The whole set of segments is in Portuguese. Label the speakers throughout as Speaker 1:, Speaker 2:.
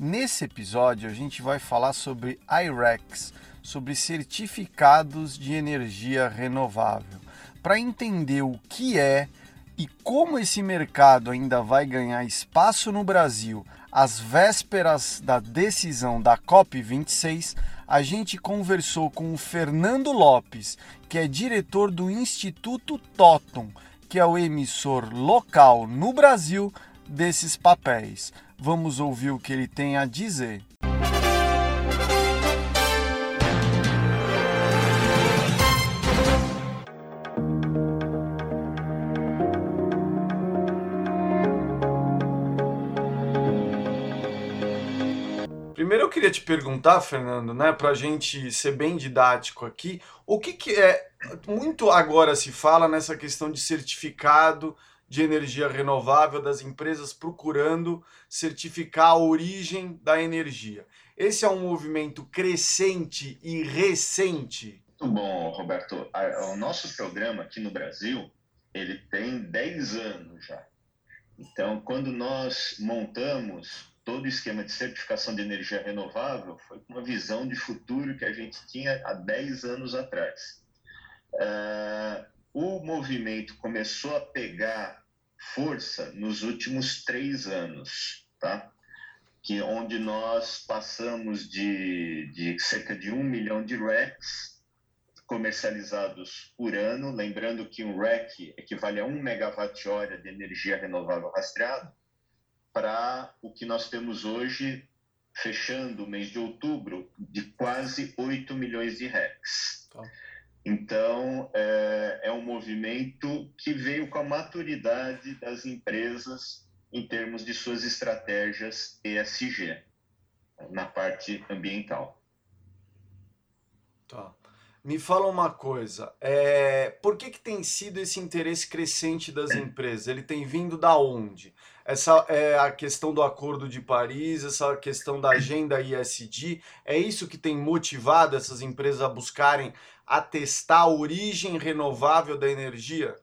Speaker 1: Nesse episódio, a gente vai falar sobre IREX, sobre certificados de energia renovável. Para entender o que é e como esse mercado ainda vai ganhar espaço no Brasil às vésperas da decisão da COP26, a gente conversou com o Fernando Lopes, que é diretor do Instituto Totum, que é o emissor local no Brasil desses papéis. Vamos ouvir o que ele tem a dizer. Primeiro eu queria te perguntar, Fernando, né, para a gente ser bem didático aqui, o que, que é muito agora se fala nessa questão de certificado de energia renovável das empresas procurando certificar a origem da energia. Esse é um movimento crescente e recente.
Speaker 2: Muito bom, Roberto. O nosso programa aqui no Brasil, ele tem 10 anos já. Então, quando nós montamos todo o esquema de certificação de energia renovável, foi uma visão de futuro que a gente tinha há 10 anos atrás. Uh, o movimento começou a pegar força nos últimos três anos, tá? Que onde nós passamos de, de cerca de um milhão de RECs comercializados por ano, lembrando que um REC equivale a um megawatt-hora de energia renovável rastreado, para o que nós temos hoje, fechando o mês de outubro, de quase 8 milhões de RECs. Tá. Então, é, é um movimento que veio com a maturidade das empresas em termos de suas estratégias ESG, na parte ambiental.
Speaker 1: Tá. Me fala uma coisa, é, por que, que tem sido esse interesse crescente das empresas? Ele tem vindo da onde? Essa é a questão do Acordo de Paris, essa questão da agenda ISD, é isso que tem motivado essas empresas a buscarem atestar a origem renovável da energia?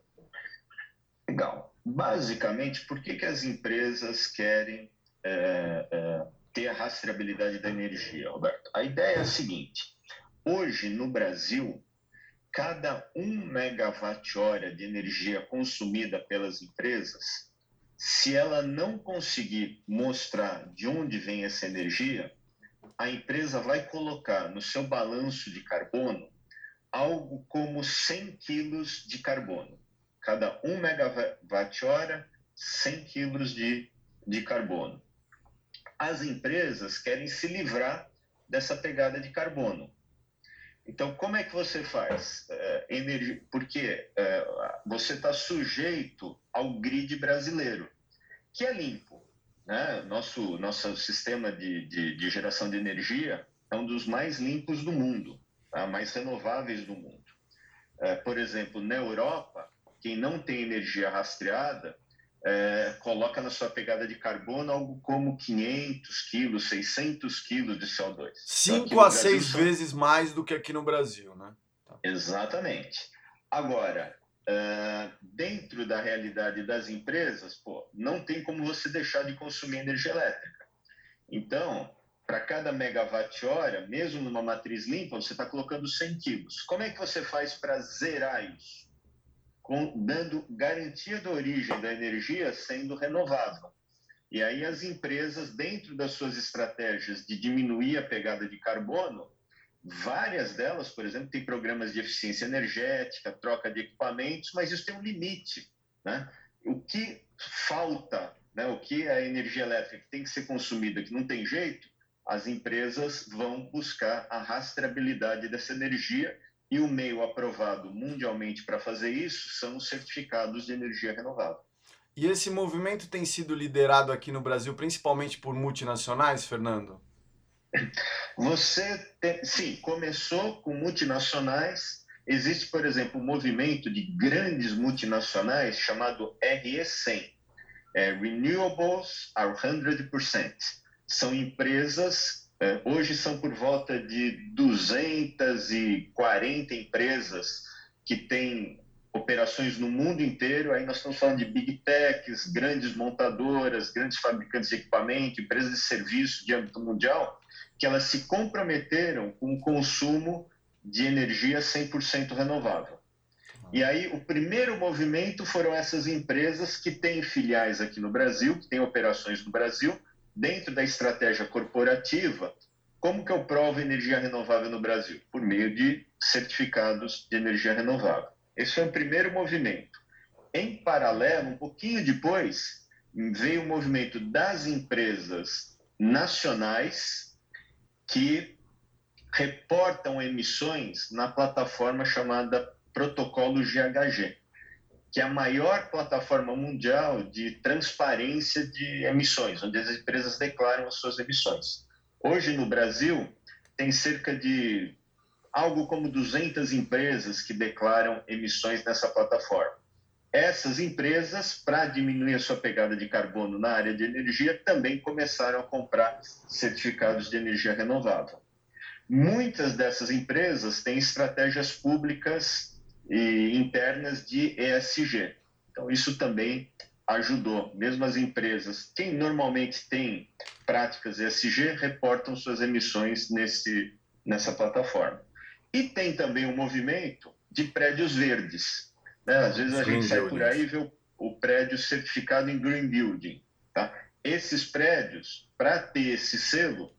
Speaker 2: Legal. Basicamente, por que, que as empresas querem é, é, ter a rastreabilidade da energia, Roberto? A ideia é a seguinte: Hoje, no Brasil, cada um megawatt-hora de energia consumida pelas empresas, se ela não conseguir mostrar de onde vem essa energia, a empresa vai colocar no seu balanço de carbono algo como 100 quilos de carbono. Cada um megawatt-hora, 100 quilos de, de carbono. As empresas querem se livrar dessa pegada de carbono. Então, como é que você faz? É, energia, porque é, você está sujeito ao grid brasileiro, que é limpo. Né? Nosso, nosso sistema de, de, de geração de energia é um dos mais limpos do mundo, tá? mais renováveis do mundo. É, por exemplo, na Europa, quem não tem energia rastreada é, coloca na sua pegada de carbono algo como 500 quilos, 600 quilos de CO2.
Speaker 1: Cinco então, a seis são... vezes mais do que aqui no Brasil, né?
Speaker 2: Tá. Exatamente. Agora, uh, dentro da realidade das empresas, pô, não tem como você deixar de consumir energia elétrica. Então, para cada megawatt-hora, mesmo numa matriz limpa, você está colocando 100 quilos. Como é que você faz para zerar isso? com, dando garantia da origem da energia sendo renovável. E aí as empresas, dentro das suas estratégias de diminuir a pegada de carbono, várias delas, por exemplo, têm programas de eficiência energética, troca de equipamentos, mas isso tem um limite. Né? O que falta, né? o que é a energia elétrica que tem que ser consumida, que não tem jeito, as empresas vão buscar a rastreabilidade dessa energia e o meio aprovado mundialmente para fazer isso são os certificados de energia renovável.
Speaker 1: E esse movimento tem sido liderado aqui no Brasil principalmente por multinacionais, Fernando?
Speaker 2: Você tem, sim, começou com multinacionais. Existe, por exemplo, um movimento de grandes multinacionais chamado RE100, é Renewables are 100%. São empresas, é, hoje são por volta de 240 empresas que têm operações no mundo inteiro. Aí nós estamos falando de big techs, grandes montadoras, grandes fabricantes de equipamento, empresas de serviço de âmbito mundial, que elas se comprometeram com o consumo de energia 100% renovável. E aí o primeiro movimento foram essas empresas que têm filiais aqui no Brasil, que têm operações no Brasil, dentro da estratégia corporativa. Como que eu provo energia renovável no Brasil? Por meio de certificados de energia renovável. Esse foi o primeiro movimento. Em paralelo, um pouquinho depois, veio o movimento das empresas nacionais que reportam emissões na plataforma chamada Protocolo GHG, que é a maior plataforma mundial de transparência de emissões, onde as empresas declaram as suas emissões. Hoje no Brasil, tem cerca de algo como 200 empresas que declaram emissões nessa plataforma. Essas empresas, para diminuir a sua pegada de carbono na área de energia, também começaram a comprar certificados de energia renovável. Muitas dessas empresas têm estratégias públicas e internas de ESG. Então, isso também ajudou. Mesmo as empresas, quem normalmente tem práticas ESG, reportam suas emissões nesse, nessa plataforma. E tem também um movimento de prédios verdes. Né? Às vezes a green gente sai por aí e vê o, o, prédio certificado em Green Building. Tá? Esses prédios, para ter esse selo,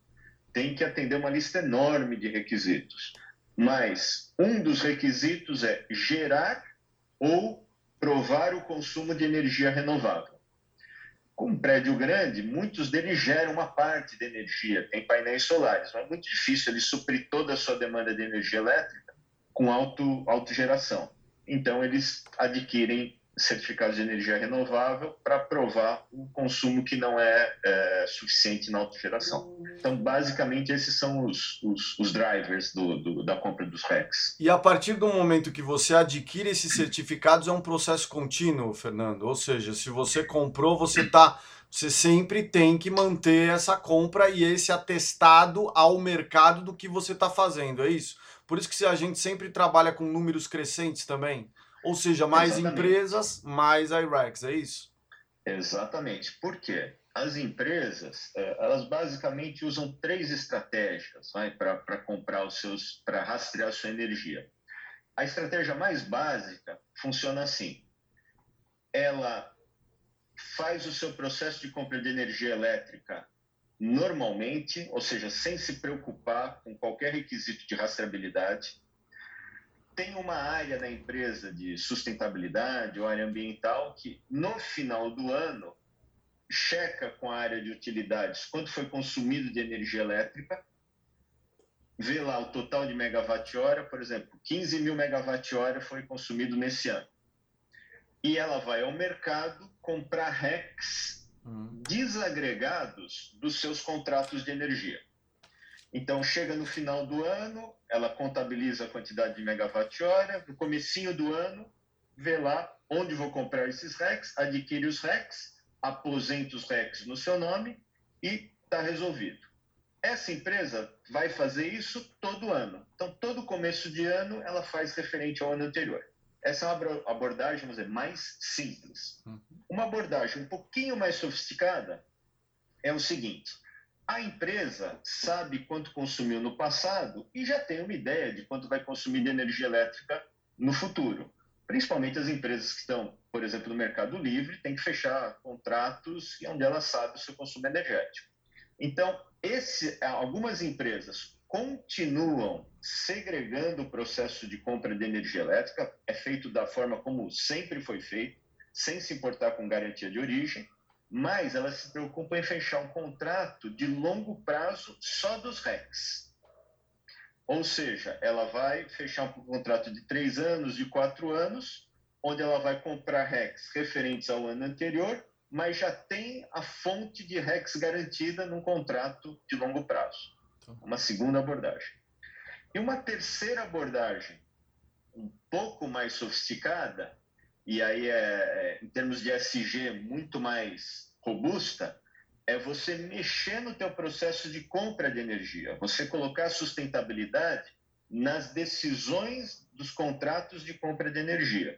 Speaker 2: tem que atender uma lista enorme de requisitos. Mas um dos requisitos é gerar ou provar o consumo de energia renovável. Com um prédio grande, muitos deles geram uma parte de energia, tem painéis solares, mas é muito difícil ele suprir toda a sua demanda de energia elétrica com auto, autogeração. Então, eles adquirem certificados de energia renovável para provar o consumo que não é, é, suficiente na autogeração. Então, basicamente, esses são os, os, os drivers do, do, da compra dos RECs.
Speaker 1: E a partir do momento que você adquire esses certificados, é um processo contínuo, Fernando? Ou seja, se você comprou, você está você sempre tem que manter essa compra e esse atestado ao mercado do que você está fazendo, é isso? Por isso que a gente sempre trabalha com números crescentes também. Ou seja, mais Exatamente. empresas, mais IREX, é isso?
Speaker 2: Exatamente. Por quê? As empresas, é, elas basicamente usam três estratégias para comprar os seus, para rastrear a sua energia. A estratégia mais básica funciona assim: ela faz o seu processo de compra de energia elétrica normalmente, ou seja, sem se preocupar com qualquer requisito de rastreabilidade tem uma área da empresa de sustentabilidade ou área ambiental que, no final do ano, checa com a área de utilidades quanto foi consumido de energia elétrica, vê lá o total de megawatt-hora, por exemplo, 15 mil megawatt-hora foi consumido nesse ano. E ela vai ao mercado comprar RECs uhum. desagregados dos seus contratos de energia. Então, chega no final do ano, ela contabiliza a quantidade de megawatt-hora, no comecinho do ano, vê lá onde vou comprar esses RECs, adquire os RECs, aposenta os RECs no seu nome e está resolvido. Essa empresa vai fazer isso todo ano. Então, todo começo de ano, ela faz referente ao ano anterior. Essa é uma abordagem, vamos dizer, mais simples. Uhum. Uma abordagem um pouquinho mais sofisticada é o seguinte: a empresa sabe quanto consumiu no passado e já tem uma ideia de quanto vai consumir de energia elétrica no futuro. Principalmente as empresas que estão, por exemplo, no mercado livre, têm que fechar contratos onde ela sabe o seu consumo energético. Então, esse, algumas empresas continuam segregando o processo de compra de energia elétrica, é feito da forma como sempre foi feito, sem se importar com garantia de origem, mas ela se preocupa em fechar um contrato de longo prazo só dos RECs. Ou seja, ela vai fechar um contrato de três anos, de quatro anos, onde ela vai comprar RECs referentes ao ano anterior, mas já tem a fonte de RECs garantida num contrato de longo prazo.
Speaker 1: Certo.
Speaker 2: Uma segunda abordagem. E uma terceira abordagem, um pouco mais sofisticada, e aí é, é em termos de SG muito mais robusta, é você mexer no teu processo de compra de energia, você colocar sustentabilidade nas decisões dos contratos de compra de energia.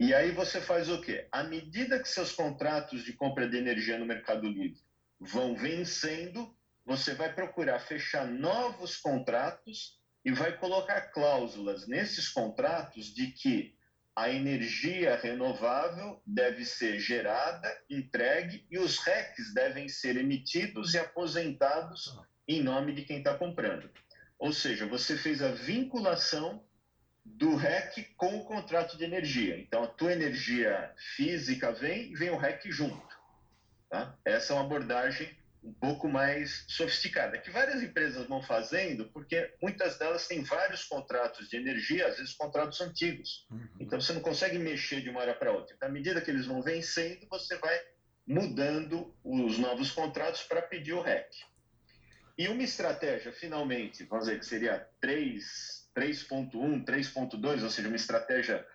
Speaker 2: E aí você faz o quê? À medida que seus contratos de compra de energia no Mercado Livre vão vencendo, você vai procurar fechar novos contratos e vai colocar cláusulas nesses contratos de que a energia renovável deve ser gerada, entregue e os RECs devem ser emitidos e aposentados em nome de quem está comprando. Ou seja, você fez a vinculação do REC com o contrato de energia. Então, a tua energia física vem e vem o REC junto. Tá? Essa é uma abordagem um pouco mais sofisticada, que várias empresas vão fazendo, porque muitas delas têm vários contratos de energia, às vezes contratos antigos. Uhum. Então você não consegue mexer de uma hora para outra. Então, à medida que eles vão vencendo, você vai mudando os novos contratos para pedir o REC. E uma estratégia, finalmente, vamos dizer que seria 3.1, 3.2, ou seja, uma estratégia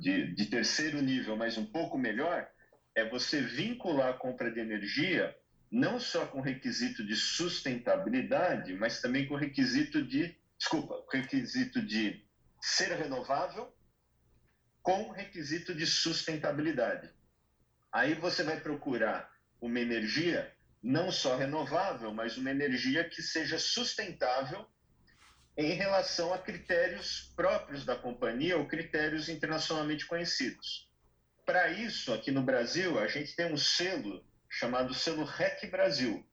Speaker 2: de, de terceiro nível, mas um pouco melhor, é você vincular a compra de energia não só com requisito de sustentabilidade, mas também com requisito de, desculpa, requisito de ser renovável com requisito de sustentabilidade. Aí você vai procurar uma energia não só renovável, mas uma energia que seja sustentável em relação a critérios próprios da companhia ou critérios internacionalmente conhecidos. Para isso, aqui no Brasil, a gente tem um selo chamado selo REC Brasil,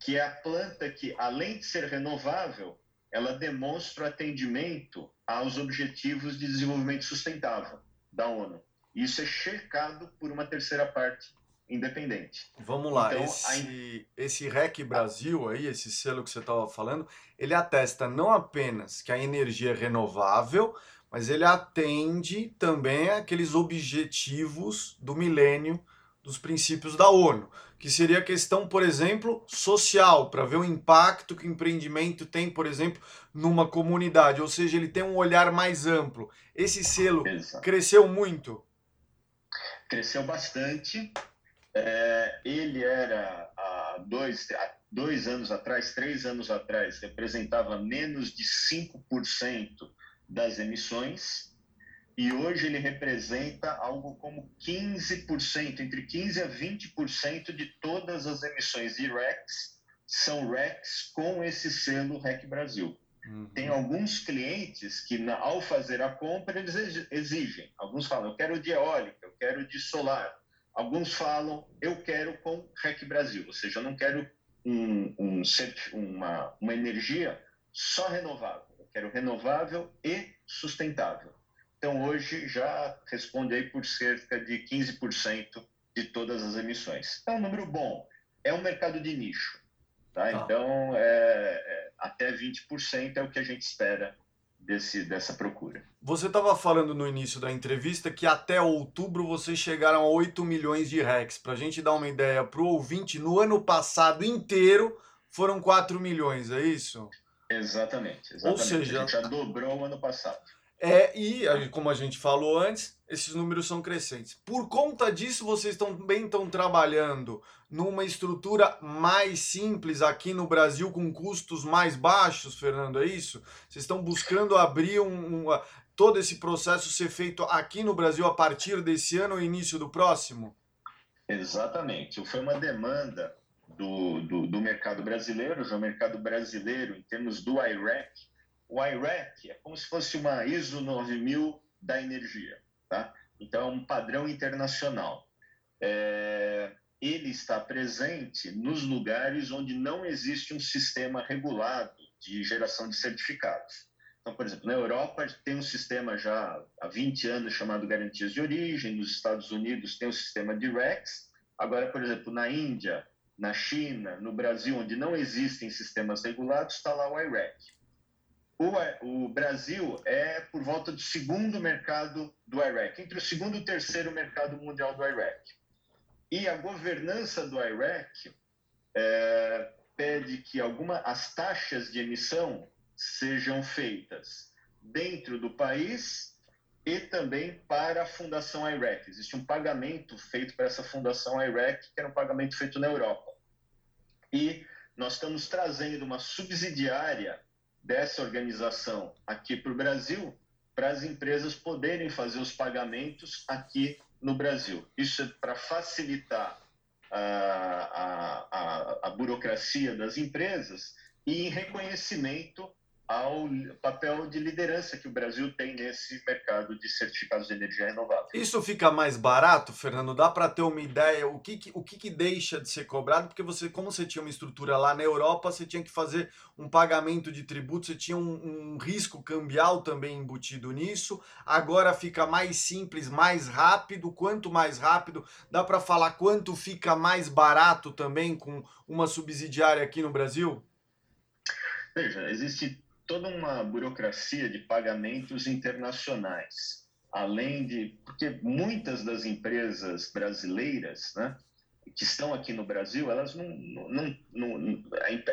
Speaker 2: que é a planta que, além de ser renovável, ela demonstra atendimento aos Objetivos de Desenvolvimento Sustentável da ONU. Isso é checado por uma terceira parte independente.
Speaker 1: Vamos lá, então, esse, a... esse REC Brasil aí, esse selo que você estava falando, ele atesta não apenas que a energia é renovável, mas ele atende também aqueles objetivos do milênio dos princípios da ONU, que seria a questão, por exemplo, social, para ver o impacto que o empreendimento tem, por exemplo, numa comunidade, ou seja, ele tem um olhar mais amplo. Esse selo Exato. cresceu muito?
Speaker 2: Cresceu bastante. É, ele era há dois, há dois anos atrás, três anos atrás, representava menos de 5% das emissões e hoje ele representa algo como 15%, entre 15% a 20% de todas as emissões de RECs são RECs com esse selo REC Brasil. Uhum. Tem alguns clientes que, na, ao fazer a compra, eles exigem. Alguns falam, eu quero de eólica, eu quero de solar. Alguns falam, eu quero com REC Brasil, ou seja, eu não quero um, um, uma, uma energia só renovável, eu quero renovável e sustentável. Então, hoje já responde aí por cerca de 15% de todas as emissões. É um número bom. É um mercado de nicho. Tá? tá. Então, é, é, até 20% é o que a gente espera desse, dessa procura.
Speaker 1: Você estava falando no início da entrevista que até outubro vocês chegaram a 8 milhões de RECs. Para a gente dar uma ideia para o ouvinte, no ano passado inteiro foram 4 milhões, é isso?
Speaker 2: Exatamente. exatamente. Ou seja, a gente já dobrou o ano passado.
Speaker 1: É, e, como a gente falou antes, esses números são crescentes. Por conta disso, vocês também estão trabalhando numa estrutura mais simples aqui no Brasil, com custos mais baixos, Fernando, é isso? Vocês estão buscando abrir um, um, todo esse processo ser feito aqui no Brasil a partir desse ano ou início do próximo?
Speaker 2: Exatamente. Foi uma demanda do, do, do mercado brasileiro, já o mercado brasileiro, em termos do IREC, o IREC é como se fosse uma ISO 9000 da energia, tá? Então, é um padrão internacional. É, ele está presente nos lugares onde não existe um sistema regulado de geração de certificados. Então, por exemplo, na Europa tem um sistema já há 20 anos chamado Garantias de Origem, nos Estados Unidos tem o um sistema de RECs, agora, por exemplo, na Índia, na China, no Brasil, onde não existem sistemas regulados, está lá o IREC. O, o, Brasil é por volta do segundo mercado do IREC, entre o segundo e o terceiro mercado mundial do IREC. E a governança do IREC é, pede que alguma, as taxas de emissão sejam feitas dentro do país e também para a Fundação IREC. Existe um pagamento feito para essa Fundação IREC, que era um pagamento feito na Europa. E nós estamos trazendo uma subsidiária dessa organização aqui para o Brasil, para as empresas poderem fazer os pagamentos aqui no Brasil. Isso é para facilitar a, a, a, a burocracia das empresas e em reconhecimento ao papel de liderança que o Brasil tem nesse mercado de certificados de energia renovável.
Speaker 1: Isso fica mais barato, Fernando? Dá para ter uma ideia o que, que o que, que, deixa de ser cobrado? Porque você, como você tinha uma estrutura lá na Europa, você tinha que fazer um pagamento de tributo, você tinha um, um risco cambial também embutido nisso. Agora fica mais simples, mais rápido. Quanto mais rápido, dá para falar quanto fica mais barato também com uma subsidiária aqui no Brasil?
Speaker 2: Veja, existe toda uma burocracia de pagamentos internacionais, além de porque muitas das empresas brasileiras, né, que estão aqui no Brasil, elas não, não, não,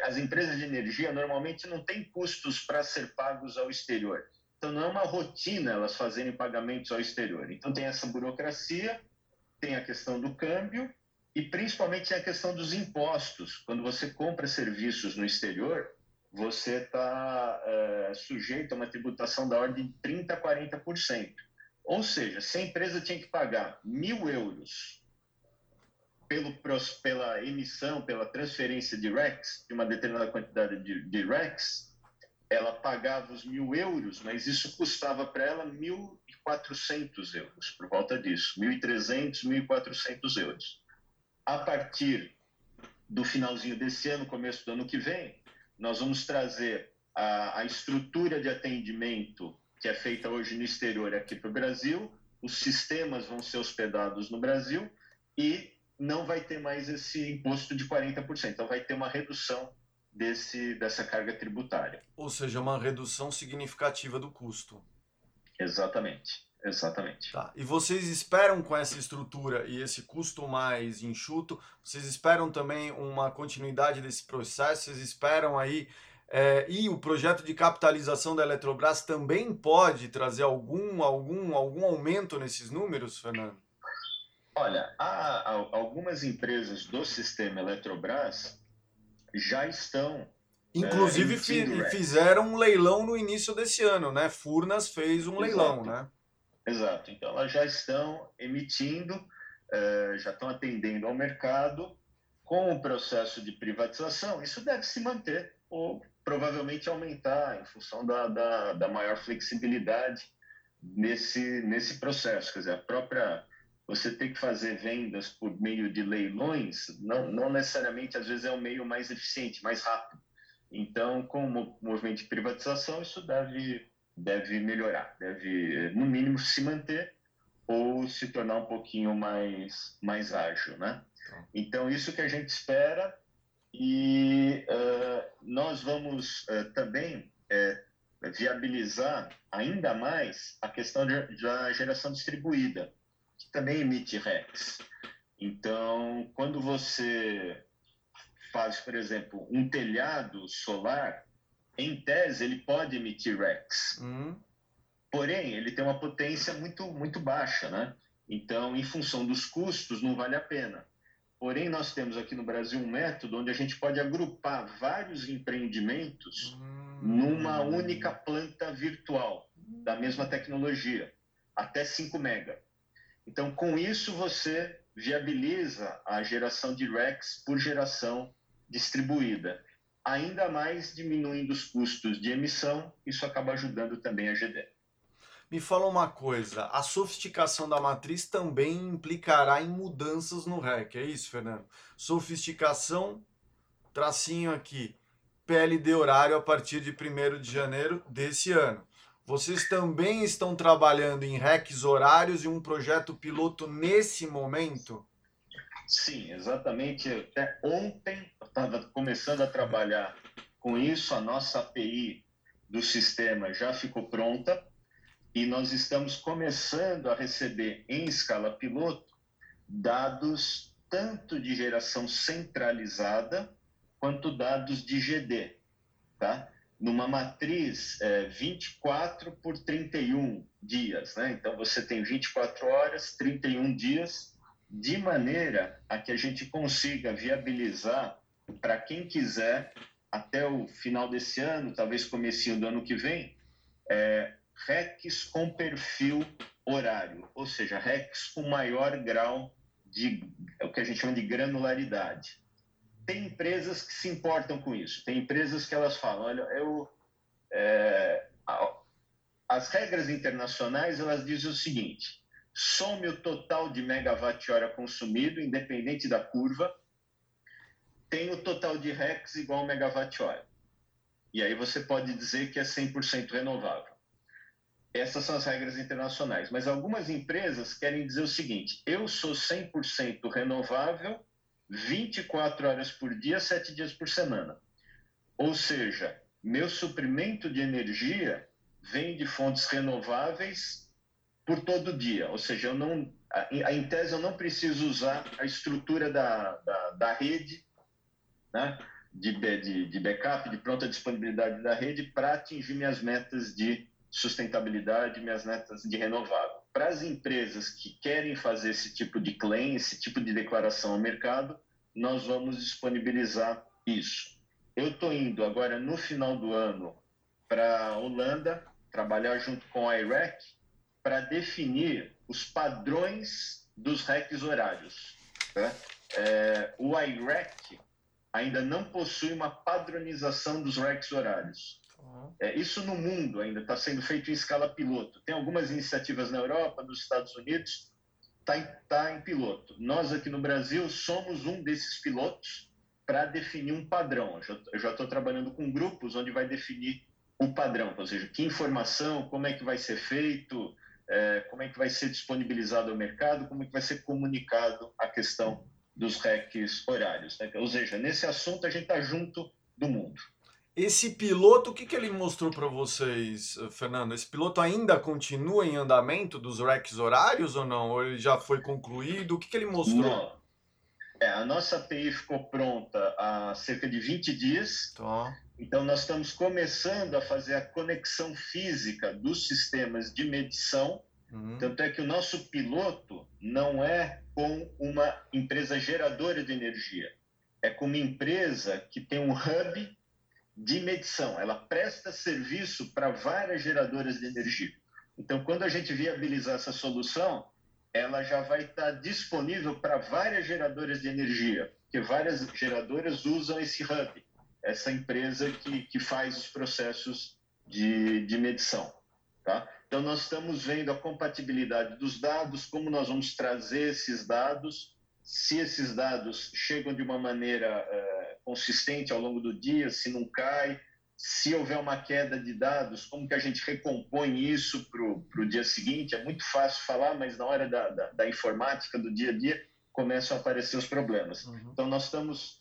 Speaker 2: as empresas de energia normalmente não têm custos para ser pagos ao exterior. Então não é uma rotina elas fazerem pagamentos ao exterior. Então tem essa burocracia, tem a questão do câmbio e principalmente a questão dos impostos. Quando você compra serviços no exterior, você está é, sujeito a uma tributação da ordem de 30% a 40%. Ou seja, se a empresa tinha que pagar mil euros pelo, pela emissão, pela transferência de REX, de uma determinada quantidade de, de REX, ela pagava os mil euros, mas isso custava para ela 1.400 euros, por volta disso, 1.300, 1.400 euros. A partir do finalzinho desse ano, começo do ano que vem, nós vamos trazer a, a estrutura de atendimento que é feita hoje no exterior aqui para o Brasil, os sistemas vão ser hospedados no Brasil e não vai ter mais esse imposto de 40%. Então, vai ter uma redução desse, dessa carga tributária.
Speaker 1: Ou seja, uma redução significativa do custo.
Speaker 2: Exatamente. Exatamente.
Speaker 1: Tá. E vocês esperam com essa estrutura e esse custo mais enxuto, vocês esperam também uma continuidade desse processo? Vocês esperam aí é, e o projeto de capitalização da Eletrobras também pode trazer algum, algum, algum aumento nesses números, Fernando?
Speaker 2: Olha, há, há algumas empresas do sistema Eletrobras já estão
Speaker 1: Inclusive é, fizeram um leilão no início desse ano, né? Furnas fez um Exato. leilão, né?
Speaker 2: Exato. Então, elas já estão emitindo, uh, já estão atendendo ao mercado com o processo de privatização. Isso deve se manter ou provavelmente aumentar em função da, da, da maior flexibilidade nesse, nesse processo. Quer dizer, a própria você ter que fazer vendas por meio de leilões, não, não necessariamente às vezes é o meio mais eficiente, mais rápido. Então, com o movimento de privatização, isso deve deve melhorar, deve, no mínimo, se manter ou se tornar um pouquinho mais, mais ágil, né? Tá. Então, isso que a gente espera e uh, nós vamos uh, também uh, viabilizar ainda mais a questão da geração distribuída, que também emite REX. Então, quando você faz, por exemplo, um telhado solar, em tese, ele pode emitir REX. Uhum. Porém, ele tem uma potência muito, muito baixa, né? Então, em função dos custos, não vale a pena. Porém, nós temos aqui no Brasil um método onde a gente pode agrupar vários empreendimentos uhum. numa única planta virtual da mesma tecnologia, até 5 mega. Então, com isso, você viabiliza a geração de REX por geração distribuída ainda mais diminuindo os custos de emissão, isso acaba ajudando também a GD.
Speaker 1: Me fala uma coisa, a sofisticação da matriz também implicará em mudanças no REC, é isso, Fernando? Sofisticação, tracinho aqui, PLD horário a partir de 1 de janeiro desse ano. Vocês também estão trabalhando em RECs horários e um projeto piloto nesse momento?
Speaker 2: Sim, exatamente. Até ontem eu estava começando a trabalhar com isso. A nossa API do sistema já ficou pronta e nós estamos começando a receber em escala piloto dados tanto de geração centralizada quanto dados de GD, tá? Numa matriz é, 24 por 31 dias, né? Então você tem 24 horas, 31 dias, de maneira a que a gente consiga viabilizar para quem quiser até o final desse ano, talvez comecinho do ano que vem, é, RECs com perfil horário, ou seja, RECs com maior grau de é o que a gente chama de granularidade. Tem empresas que se importam com isso. Tem empresas que elas falam, olha, eu é, as regras internacionais elas dizem o seguinte: some o total de megawatt-hora consumido, independente da curva, tem o total de RECs igual ao megawatt-hora. E aí você pode dizer que é 100% renovável. Essas são as regras internacionais. Mas algumas empresas querem dizer o seguinte: eu sou 100% renovável 24 horas por dia, 7 dias por semana. Ou seja, meu suprimento de energia vem de fontes renováveis por todo dia. Ou seja, eu não, em tese eu não preciso usar a estrutura da, da, da rede, né? de, de, de backup, de pronta disponibilidade da rede para atingir minhas metas de sustentabilidade, minhas metas de renovável. Para as empresas que querem fazer esse tipo de claim, esse tipo de declaração ao mercado, nós vamos disponibilizar isso. Eu estou indo agora no final do ano para a Holanda, trabalhar junto com a IREC, para definir os padrões dos RECs horários. Né? É, o IREC ainda não possui uma padronização dos RECs horários. É, isso no mundo ainda está sendo feito em escala piloto. Tem algumas iniciativas na Europa, nos Estados Unidos, está em, tá em piloto. Nós aqui no Brasil somos um desses pilotos para definir um padrão. Eu já estou trabalhando com grupos onde vai definir o padrão, ou seja, que informação, como é que vai ser feito, é, como é que vai ser disponibilizado ao mercado, como é que vai ser comunicado a questão dos RECs horários. Né? Ou seja, nesse assunto a gente está junto do mundo.
Speaker 1: Esse piloto, o que, que ele mostrou para vocês, Fernando? Esse piloto ainda continua em andamento dos RECs horários ou não? Ou ele já foi concluído? O que, que ele mostrou? Não.
Speaker 2: É, a nossa API ficou pronta há cerca de 20 dias. Tá. Então, nós estamos começando a fazer a conexão física dos sistemas de medição. Uhum. Tanto é que o nosso piloto não é com uma empresa geradora de energia, é com uma empresa que tem um hub de medição, ela presta serviço para várias geradoras de energia. Então, quando a gente viabilizar essa solução, ela já vai estar disponível para várias geradoras de energia, porque várias geradoras usam esse hub, essa empresa que, que faz os processos de, de medição. Tá? Então, nós estamos vendo a compatibilidade dos dados, como nós vamos trazer esses dados, se esses dados chegam de uma maneira é, consistente ao longo do dia, se não cai, se houver uma queda de dados, como que a gente recompõe isso para o dia seguinte? É muito fácil falar, mas na hora da, da, da, informática, do dia a dia, começam a aparecer os problemas. Uhum. Então, nós estamos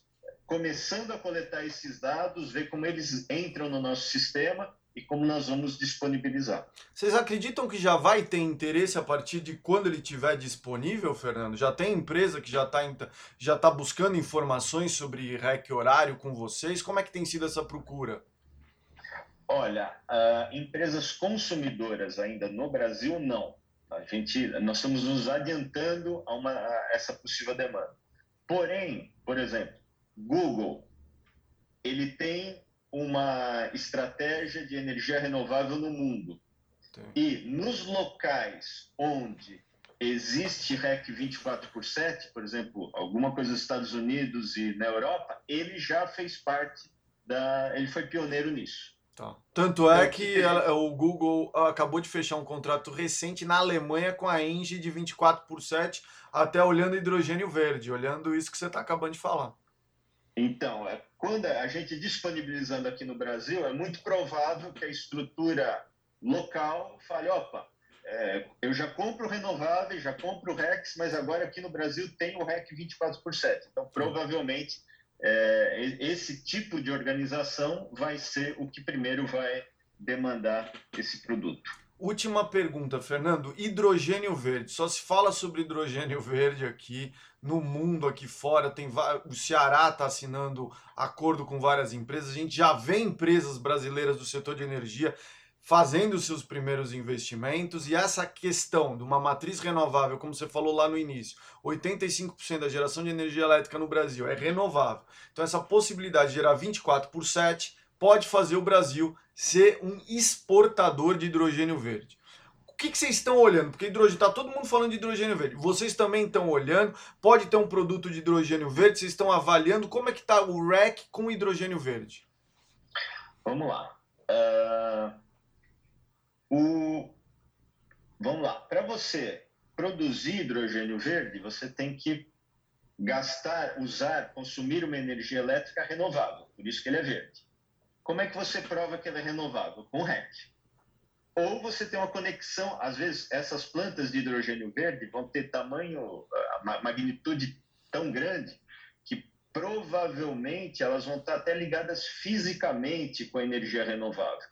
Speaker 2: começando a coletar esses dados, ver como eles entram no nosso sistema e como nós vamos disponibilizar.
Speaker 1: Vocês acreditam que já vai ter interesse a partir de quando ele estiver disponível, Fernando? Já tem empresa que já está já tá buscando informações sobre REC horário com vocês? Como é que tem sido essa procura?
Speaker 2: Olha, uh, empresas consumidoras ainda no Brasil, não. A gente, nós estamos nos adiantando a, uma, a essa possível demanda. Porém, por exemplo, Google, ele tem uma estratégia de energia renovável no mundo. Sim. E nos locais onde existe REC 24 por 7, por exemplo, alguma coisa nos Estados Unidos e na Europa, ele já fez parte da. Ele foi pioneiro nisso.
Speaker 1: Tá. Tanto é que ela, o Google acabou de fechar um contrato recente na Alemanha com a Engie de 24 por 7, até olhando hidrogênio verde, olhando isso que você está acabando de falar.
Speaker 2: Então, é, quando a gente disponibilizando aqui no Brasil, é muito provável que a estrutura local fale, opa, é, eu já compro renováveis, já compro REX, mas agora aqui no Brasil tem o REC 24 por 7. Então, provavelmente, é, esse tipo de organização vai ser o que primeiro vai demandar esse produto.
Speaker 1: Última pergunta, Fernando. Hidrogênio verde. Só se fala sobre hidrogênio verde aqui no mundo, aqui fora. Tem o Ceará está assinando acordo com várias empresas. A gente já vê empresas brasileiras do setor de energia fazendo seus primeiros investimentos e essa questão de uma matriz renovável, como você falou lá no início, 85% da geração de energia elétrica no Brasil é renovável. Então essa possibilidade de gerar 24 por 7 pode fazer o Brasil ser um exportador de hidrogênio verde. Que, que vocês estão olhando? Porque hidrogênio está todo mundo falando de hidrogênio verde. Vocês também estão olhando? Pode ter um produto de hidrogênio verde? Vocês estão avaliando como é que está o REC com hidrogênio verde?
Speaker 2: Vamos lá. Uh, o, vamos lá. Para você produzir hidrogênio verde, você tem que gastar, usar, consumir uma energia elétrica renovável. Por isso que ele é verde. Como é que você prova que ela é renovável? Com REC. Ou você tem uma conexão, às vezes essas plantas de hidrogênio verde vão ter tamanho, magnitude tão grande que provavelmente elas vão estar até ligadas fisicamente com a energia renovável.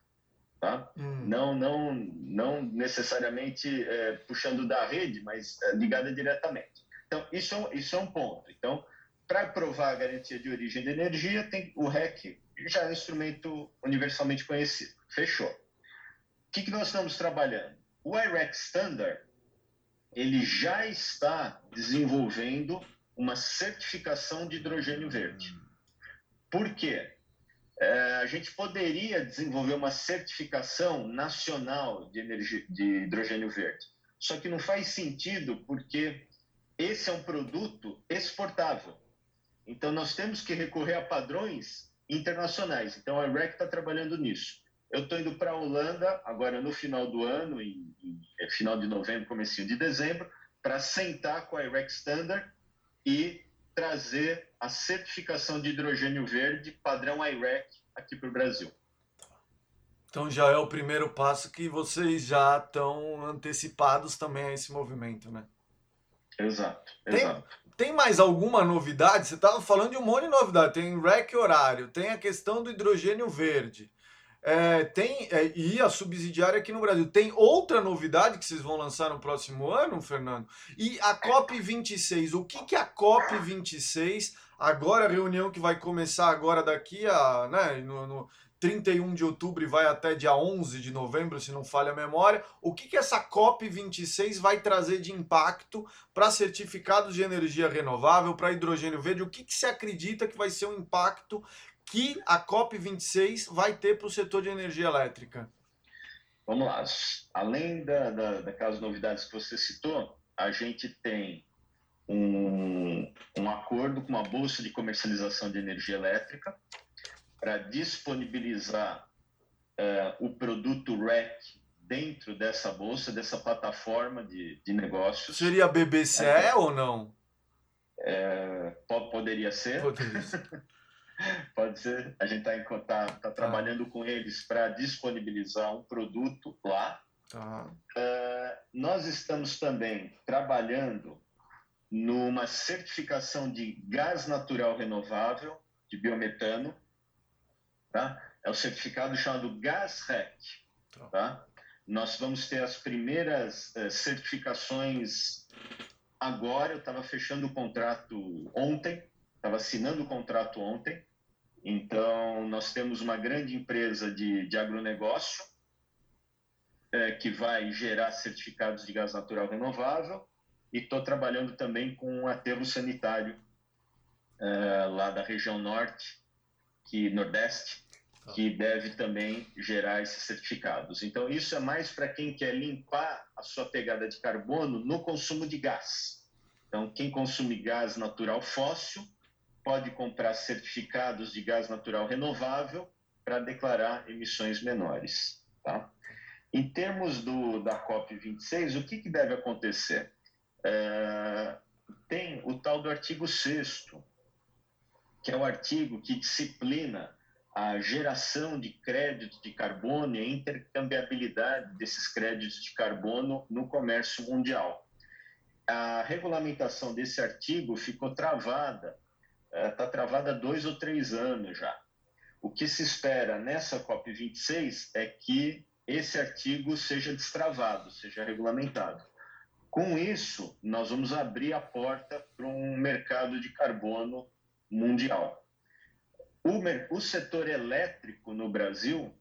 Speaker 2: Tá? Hum. Não, não, não necessariamente é, puxando da rede, mas é, ligada diretamente. Então, isso é, isso é um ponto. Então, para provar a garantia de origem de energia, tem o REC já é um instrumento universalmente conhecido. Fechou. O que, que nós estamos trabalhando? O IREC Standard ele já está desenvolvendo uma certificação de hidrogênio verde. Por quê? É, a gente poderia desenvolver uma certificação nacional de, energia, de hidrogênio verde. Só que não faz sentido porque esse é um produto exportável. Então, nós temos que recorrer a padrões internacionais. Então, a REC está trabalhando nisso. Eu estou indo para a Holanda, agora no final do ano, em, em, é final de novembro, comecinho de dezembro, para sentar com a IREC Standard e trazer a certificação de hidrogênio verde padrão IREC aqui para o Brasil.
Speaker 1: Então já é o primeiro passo que vocês já estão antecipados também a esse movimento, né?
Speaker 2: Exato,
Speaker 1: exato. Tem mais alguma novidade? Você estava falando de um monte de novidade. Tem REC horário, tem a questão do hidrogênio verde. É, tem é, e a subsidiária aqui no Brasil. Tem outra novidade que vocês vão lançar no próximo ano, Fernando? E a COP26, o que, que a COP26, agora a reunião que vai começar agora daqui a, né, no, no 31 de outubro e vai até dia 11 de novembro, se não falha a memória. O que, que essa COP26 vai trazer de impacto para certificados de energia renovável, para hidrogênio verde? O que, que se acredita que vai ser o impacto que a COP26 vai ter para o setor de energia elétrica?
Speaker 2: Vamos lá. Além da, da, daquelas novidades que você citou, a gente tem um, um acordo com uma bolsa de comercialização de energia elétrica, para disponibilizar uh, o produto REC dentro dessa bolsa, dessa plataforma de, de negócios.
Speaker 1: Seria BBCE é, ou não?
Speaker 2: É, poderia ser.
Speaker 1: Poderia ser.
Speaker 2: Pode ser. A gente está tá, tá trabalhando com eles para disponibilizar um produto lá.
Speaker 1: Tá.
Speaker 2: Uh, nós estamos também trabalhando numa certificação de gás natural renovável, de biometano, Tá? É o certificado chamado GasRec. Tá. tá? Nós vamos ter as primeiras uh, certificações agora. Eu estava fechando o contrato ontem, estava assinando o contrato ontem. Então, nós temos uma grande empresa de, de agronegócio é, que vai gerar certificados de gás natural renovável e estou trabalhando também com um aterro sanitário é, lá da região norte que Nordeste, tá. que deve também gerar esses certificados. Então, isso é mais para quem quer limpar a sua pegada de carbono no consumo de gás. Então, quem consome gás natural fóssil pode comprar certificados de gás natural renovável para declarar emissões menores. Tá? Em termos do, da COP26, o que, que deve acontecer? É, tem o tal do artigo 6 que é o artigo que disciplina a geração de créditos de carbono e a intercambiabilidade desses créditos de carbono no comércio mundial. A regulamentação desse artigo ficou travada, está eh, travada há dois ou três anos já. O que se espera nessa COP26 é que esse artigo seja destravado, seja regulamentado. Com isso, nós vamos abrir a porta para um mercado de carbono mundial. O, o setor elétrico no Brasil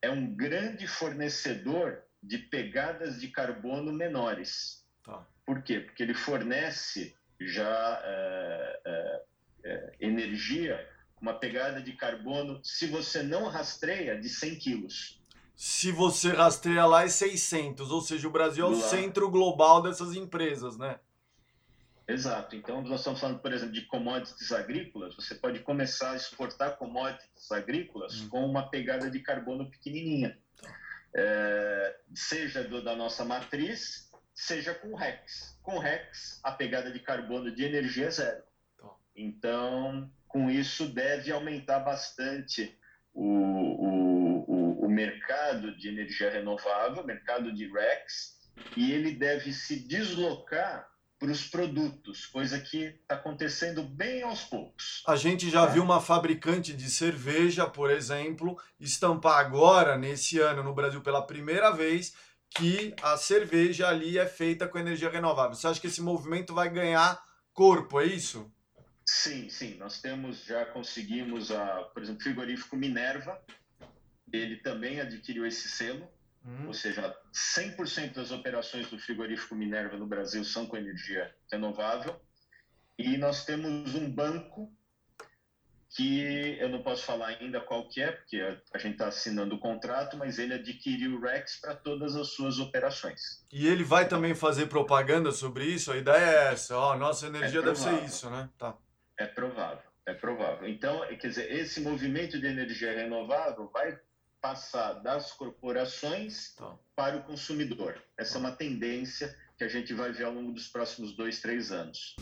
Speaker 2: é um grande fornecedor de pegadas de carbono menores. Tá. Por quê? Porque ele fornece já é, é, é, energia, uma pegada de carbono, se você não rastreia, de 100 quilos.
Speaker 1: Se você rastreia lá é 600, ou seja, o Brasil é o centro global dessas empresas, né?
Speaker 2: Exato. Então, nós estamos falando, por exemplo, de commodities agrícolas. Você pode começar a exportar commodities agrícolas hum. com uma pegada de carbono pequenininha. É, seja do, da nossa matriz, seja com REX. Com REX, a pegada de carbono de energia é zero. Então, com isso, deve aumentar bastante o, o, o, o mercado de energia renovável, mercado de REX, e ele deve se deslocar para os produtos, coisa que está acontecendo bem aos poucos.
Speaker 1: A gente já é. viu uma fabricante de cerveja, por exemplo, estampar agora, nesse ano, no Brasil, pela primeira vez, que a cerveja ali é feita com energia renovável. Você acha que esse movimento vai ganhar corpo, é isso?
Speaker 2: Sim, sim. Nós temos, já conseguimos, a, por exemplo, o frigorífico Minerva, ele também adquiriu esse selo, Uhum. Ou seja, 100% das operações do frigorífico Minerva no Brasil são com energia renovável. E nós temos um banco que eu não posso falar ainda qual que é, porque a gente está assinando o contrato, mas ele adquiriu o Rex para todas as suas operações.
Speaker 1: E ele vai também fazer propaganda sobre isso? A ideia é essa, ó, nossa energia é deve ser isso, né? Tá.
Speaker 2: É provável, é provável. Então, quer dizer, esse movimento de energia renovável vai passar das corporações tá. para o consumidor. Essa é uma tendência que a gente vai ver ao longo dos próximos dois, três anos.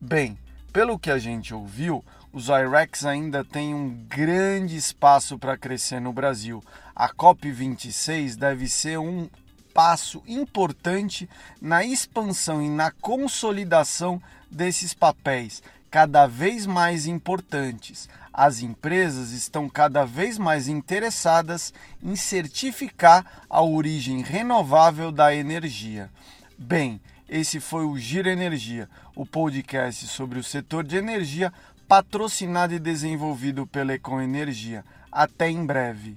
Speaker 1: Bem, pelo que a gente ouviu, os IREX ainda têm um grande espaço para crescer no Brasil. A COP26 deve ser um passo importante na expansão e na consolidação desses papéis cada vez mais importantes. As empresas estão cada vez mais interessadas em certificar a origem renovável da energia. Bem, esse foi o Giro Energia, o podcast sobre o setor de energia patrocinado e desenvolvido pela Econ Energia. Até em breve.